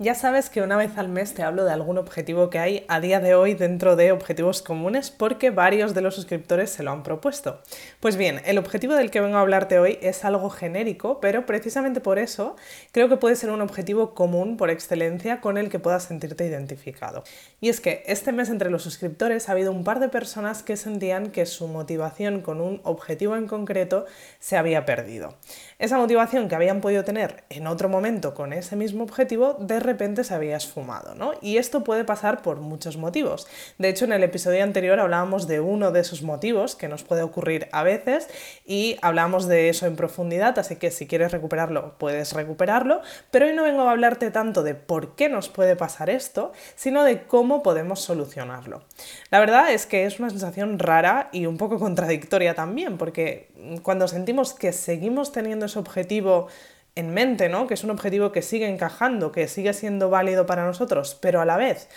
Ya sabes que una vez al mes te hablo de algún objetivo que hay a día de hoy dentro de objetivos comunes porque varios de los suscriptores se lo han propuesto. Pues bien, el objetivo del que vengo a hablarte hoy es algo genérico, pero precisamente por eso creo que puede ser un objetivo común por excelencia con el que puedas sentirte identificado. Y es que este mes entre los suscriptores ha habido un par de personas que sentían que su motivación con un objetivo en concreto se había perdido. Esa motivación que habían podido tener en otro momento con ese mismo objetivo de repente se había esfumado, ¿no? Y esto puede pasar por muchos motivos. De hecho, en el episodio anterior hablábamos de uno de esos motivos que nos puede ocurrir a veces y hablamos de eso en profundidad, así que si quieres recuperarlo, puedes recuperarlo, pero hoy no vengo a hablarte tanto de por qué nos puede pasar esto, sino de cómo podemos solucionarlo. La verdad es que es una sensación rara y un poco contradictoria también, porque cuando sentimos que seguimos teniendo ese objetivo en mente, ¿no? Que es un objetivo que sigue encajando, que sigue siendo válido para nosotros, pero a la vez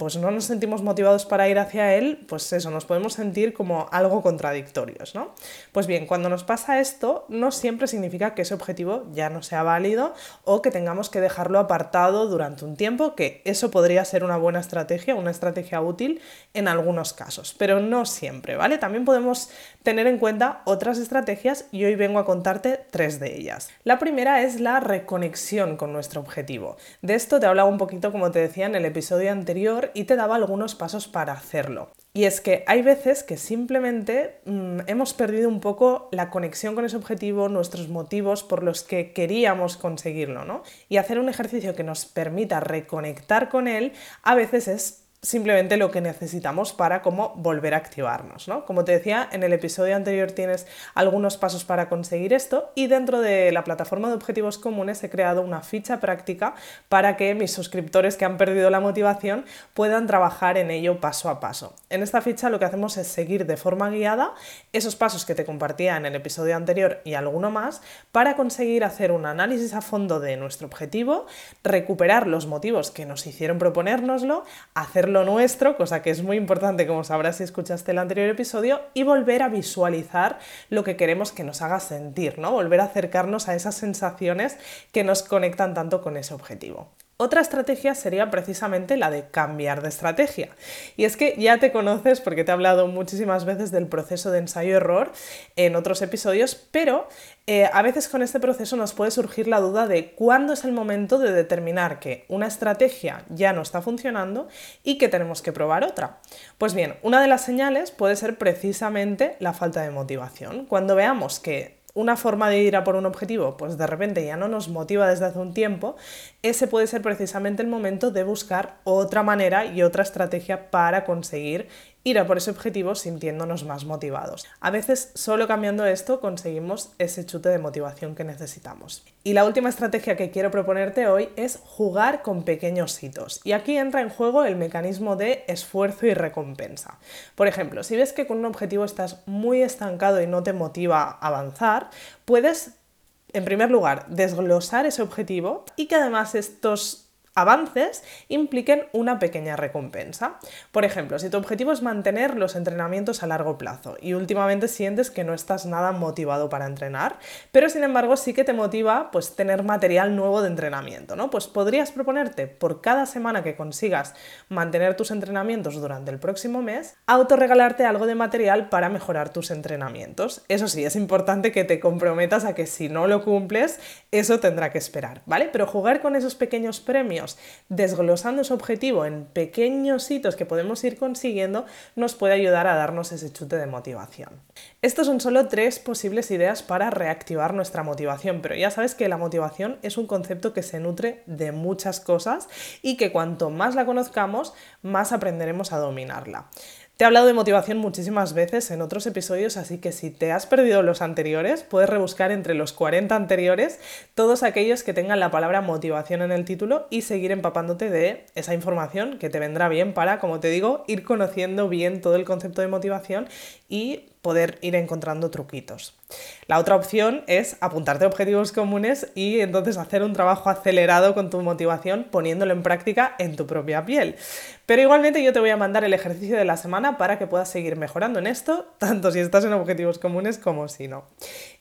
pues no nos sentimos motivados para ir hacia él, pues eso, nos podemos sentir como algo contradictorios, ¿no? Pues bien, cuando nos pasa esto, no siempre significa que ese objetivo ya no sea válido o que tengamos que dejarlo apartado durante un tiempo, que eso podría ser una buena estrategia, una estrategia útil en algunos casos, pero no siempre, ¿vale? También podemos tener en cuenta otras estrategias y hoy vengo a contarte tres de ellas. La primera es la reconexión con nuestro objetivo. De esto te hablaba un poquito, como te decía, en el episodio anterior y te daba algunos pasos para hacerlo. Y es que hay veces que simplemente mm, hemos perdido un poco la conexión con ese objetivo, nuestros motivos por los que queríamos conseguirlo, ¿no? Y hacer un ejercicio que nos permita reconectar con él a veces es simplemente lo que necesitamos para cómo volver a activarnos. ¿no? Como te decía, en el episodio anterior tienes algunos pasos para conseguir esto y dentro de la plataforma de objetivos comunes he creado una ficha práctica para que mis suscriptores que han perdido la motivación puedan trabajar en ello paso a paso. En esta ficha lo que hacemos es seguir de forma guiada esos pasos que te compartía en el episodio anterior y alguno más para conseguir hacer un análisis a fondo de nuestro objetivo, recuperar los motivos que nos hicieron proponérnoslo, hacer lo nuestro, cosa que es muy importante como sabrás si escuchaste el anterior episodio, y volver a visualizar lo que queremos que nos haga sentir, ¿no? Volver a acercarnos a esas sensaciones que nos conectan tanto con ese objetivo. Otra estrategia sería precisamente la de cambiar de estrategia. Y es que ya te conoces porque te he hablado muchísimas veces del proceso de ensayo-error en otros episodios, pero eh, a veces con este proceso nos puede surgir la duda de cuándo es el momento de determinar que una estrategia ya no está funcionando y que tenemos que probar otra. Pues bien, una de las señales puede ser precisamente la falta de motivación. Cuando veamos que una forma de ir a por un objetivo, pues de repente ya no nos motiva desde hace un tiempo, ese puede ser precisamente el momento de buscar otra manera y otra estrategia para conseguir ir a por ese objetivo sintiéndonos más motivados. A veces solo cambiando esto conseguimos ese chute de motivación que necesitamos. Y la última estrategia que quiero proponerte hoy es jugar con pequeños hitos. Y aquí entra en juego el mecanismo de esfuerzo y recompensa. Por ejemplo, si ves que con un objetivo estás muy estancado y no te motiva a avanzar, puedes en primer lugar, desglosar ese objetivo y que además estos avances impliquen una pequeña recompensa. Por ejemplo, si tu objetivo es mantener los entrenamientos a largo plazo y últimamente sientes que no estás nada motivado para entrenar, pero sin embargo sí que te motiva pues tener material nuevo de entrenamiento, ¿no? Pues podrías proponerte por cada semana que consigas mantener tus entrenamientos durante el próximo mes, autorregalarte algo de material para mejorar tus entrenamientos. Eso sí, es importante que te comprometas a que si no lo cumples, eso tendrá que esperar, ¿vale? Pero jugar con esos pequeños premios desglosando ese objetivo en pequeños hitos que podemos ir consiguiendo, nos puede ayudar a darnos ese chute de motivación. Estos son solo tres posibles ideas para reactivar nuestra motivación, pero ya sabes que la motivación es un concepto que se nutre de muchas cosas y que cuanto más la conozcamos, más aprenderemos a dominarla. Te he hablado de motivación muchísimas veces en otros episodios, así que si te has perdido los anteriores, puedes rebuscar entre los 40 anteriores todos aquellos que tengan la palabra motivación en el título y seguir empapándote de esa información que te vendrá bien para, como te digo, ir conociendo bien todo el concepto de motivación y poder ir encontrando truquitos. La otra opción es apuntarte a objetivos comunes y entonces hacer un trabajo acelerado con tu motivación poniéndolo en práctica en tu propia piel. Pero igualmente yo te voy a mandar el ejercicio de la semana para que puedas seguir mejorando en esto, tanto si estás en objetivos comunes como si no.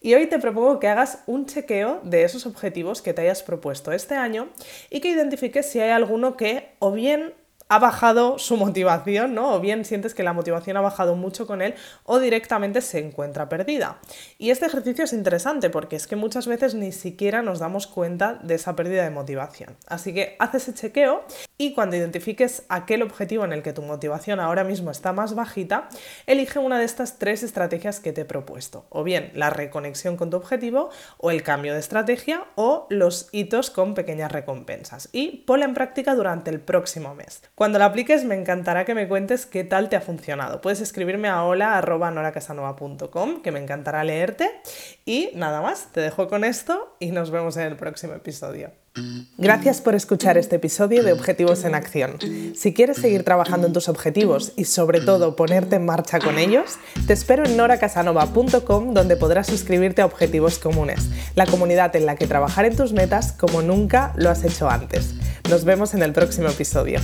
Y hoy te propongo que hagas un chequeo de esos objetivos que te hayas propuesto este año y que identifiques si hay alguno que o bien ha bajado su motivación, ¿no? O bien sientes que la motivación ha bajado mucho con él o directamente se encuentra perdida. Y este ejercicio es interesante porque es que muchas veces ni siquiera nos damos cuenta de esa pérdida de motivación. Así que haz ese chequeo y cuando identifiques aquel objetivo en el que tu motivación ahora mismo está más bajita, elige una de estas tres estrategias que te he propuesto. O bien la reconexión con tu objetivo, o el cambio de estrategia, o los hitos con pequeñas recompensas. Y ponla en práctica durante el próximo mes. Cuando la apliques me encantará que me cuentes qué tal te ha funcionado. Puedes escribirme a hola.noracasanova.com que me encantará leerte. Y nada más, te dejo con esto y nos vemos en el próximo episodio. Gracias por escuchar este episodio de Objetivos en Acción. Si quieres seguir trabajando en tus objetivos y sobre todo ponerte en marcha con ellos, te espero en noracasanova.com donde podrás suscribirte a Objetivos Comunes, la comunidad en la que trabajar en tus metas como nunca lo has hecho antes. Nos vemos en el próximo episodio.